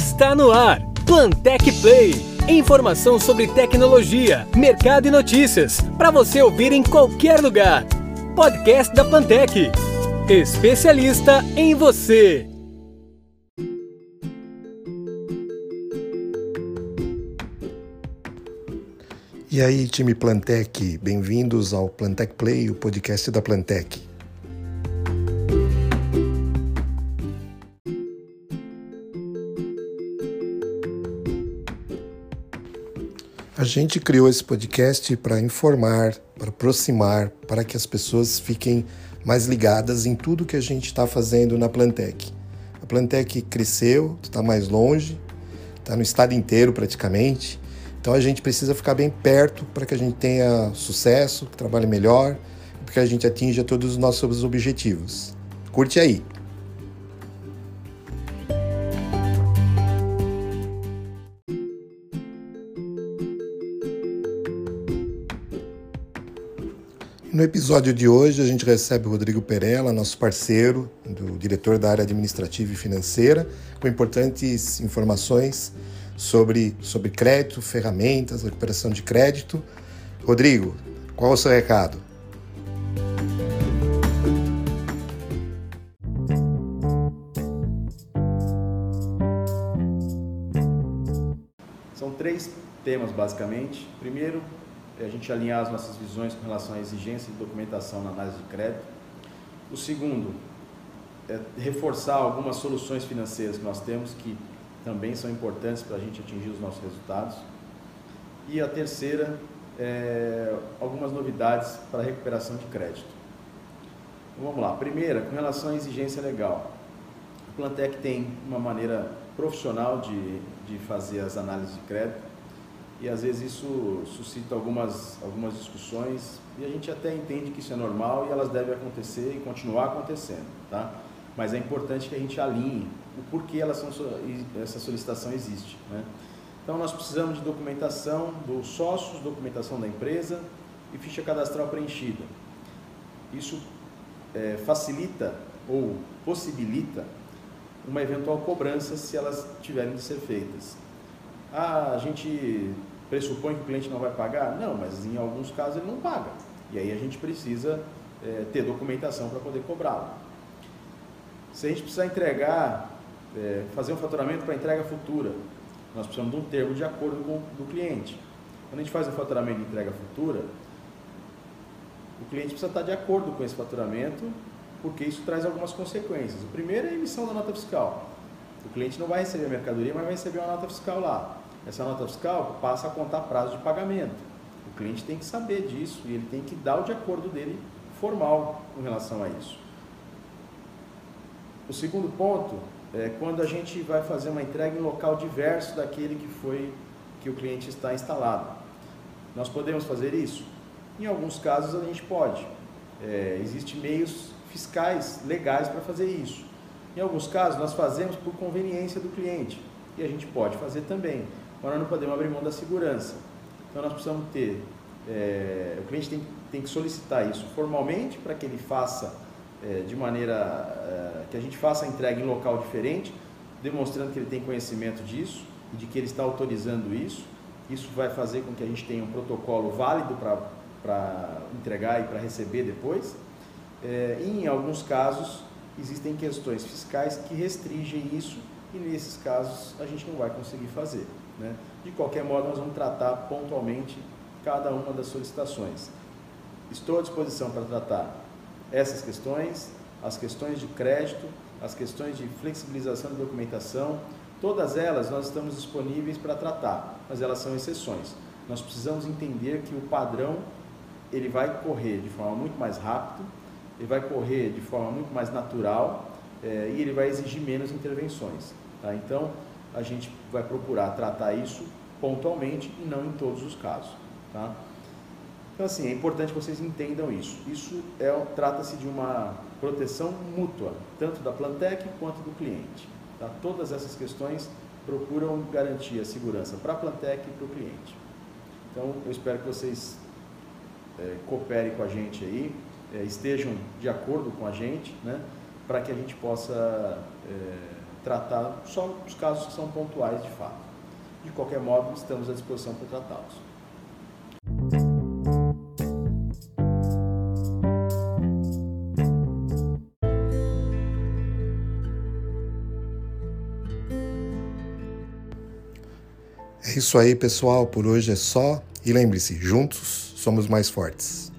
Está no ar. Plantec Play. Informação sobre tecnologia, mercado e notícias para você ouvir em qualquer lugar. Podcast da Plantec. Especialista em você. E aí, time Plantec, bem-vindos ao Plantec Play, o podcast da Plantec. A gente criou esse podcast para informar, para aproximar, para que as pessoas fiquem mais ligadas em tudo que a gente está fazendo na Plantec. A Plantec cresceu, está mais longe, está no estado inteiro praticamente então a gente precisa ficar bem perto para que a gente tenha sucesso, que trabalhe melhor, para que a gente atinja todos os nossos objetivos. Curte aí! No episódio de hoje, a gente recebe o Rodrigo Perella, nosso parceiro, do diretor da área administrativa e financeira, com importantes informações sobre, sobre crédito, ferramentas, recuperação de crédito. Rodrigo, qual é o seu recado? São três temas, basicamente. Primeiro, a gente alinhar as nossas visões com relação à exigência de documentação na análise de crédito. O segundo, é reforçar algumas soluções financeiras que nós temos que também são importantes para a gente atingir os nossos resultados. E a terceira, é, algumas novidades para recuperação de crédito. Então, vamos lá. Primeira, com relação à exigência legal. O Plantec tem uma maneira profissional de, de fazer as análises de crédito e às vezes isso suscita algumas, algumas discussões e a gente até entende que isso é normal e elas devem acontecer e continuar acontecendo, tá? Mas é importante que a gente alinhe o porquê elas são, essa solicitação existe. Né? Então nós precisamos de documentação dos sócios, documentação da empresa e ficha cadastral preenchida. Isso é, facilita ou possibilita uma eventual cobrança se elas tiverem de ser feitas. Ah, a gente pressupõe que o cliente não vai pagar? Não, mas em alguns casos ele não paga. E aí a gente precisa é, ter documentação para poder cobrá-lo. Se a gente precisar entregar é, fazer um faturamento para entrega futura. Nós precisamos de um termo de acordo com o cliente. Quando a gente faz um faturamento de entrega futura, o cliente precisa estar de acordo com esse faturamento, porque isso traz algumas consequências. O primeiro é a emissão da nota fiscal. O cliente não vai receber a mercadoria, mas vai receber uma nota fiscal lá. Essa nota fiscal passa a contar prazo de pagamento. O cliente tem que saber disso e ele tem que dar o de acordo dele formal com relação a isso. O segundo ponto é, quando a gente vai fazer uma entrega em local diverso daquele que foi que o cliente está instalado. Nós podemos fazer isso? Em alguns casos a gente pode. É, Existem meios fiscais legais para fazer isso. Em alguns casos nós fazemos por conveniência do cliente e a gente pode fazer também, mas nós não podemos abrir mão da segurança. Então nós precisamos ter, é, o cliente tem, tem que solicitar isso formalmente para que ele faça é, de maneira é, que a gente faça a entrega em local diferente, demonstrando que ele tem conhecimento disso e de que ele está autorizando isso. Isso vai fazer com que a gente tenha um protocolo válido para entregar e para receber depois. É, e em alguns casos existem questões fiscais que restringem isso e nesses casos a gente não vai conseguir fazer. Né? De qualquer modo, nós vamos tratar pontualmente cada uma das solicitações. Estou à disposição para tratar essas questões, as questões de crédito, as questões de flexibilização de documentação, todas elas nós estamos disponíveis para tratar, mas elas são exceções. Nós precisamos entender que o padrão ele vai correr de forma muito mais rápida, ele vai correr de forma muito mais natural é, e ele vai exigir menos intervenções. Tá? Então, a gente vai procurar tratar isso pontualmente e não em todos os casos. Tá? Então, assim, é importante que vocês entendam isso. Isso é, trata-se de uma proteção mútua, tanto da Plantec quanto do cliente. Tá? Todas essas questões procuram garantir a segurança para a Plantec e para o cliente. Então, eu espero que vocês é, cooperem com a gente aí, é, estejam de acordo com a gente, né, para que a gente possa é, tratar só os casos que são pontuais de fato. De qualquer modo, estamos à disposição para tratá-los. É isso aí, pessoal. Por hoje é só. E lembre-se, juntos somos mais fortes.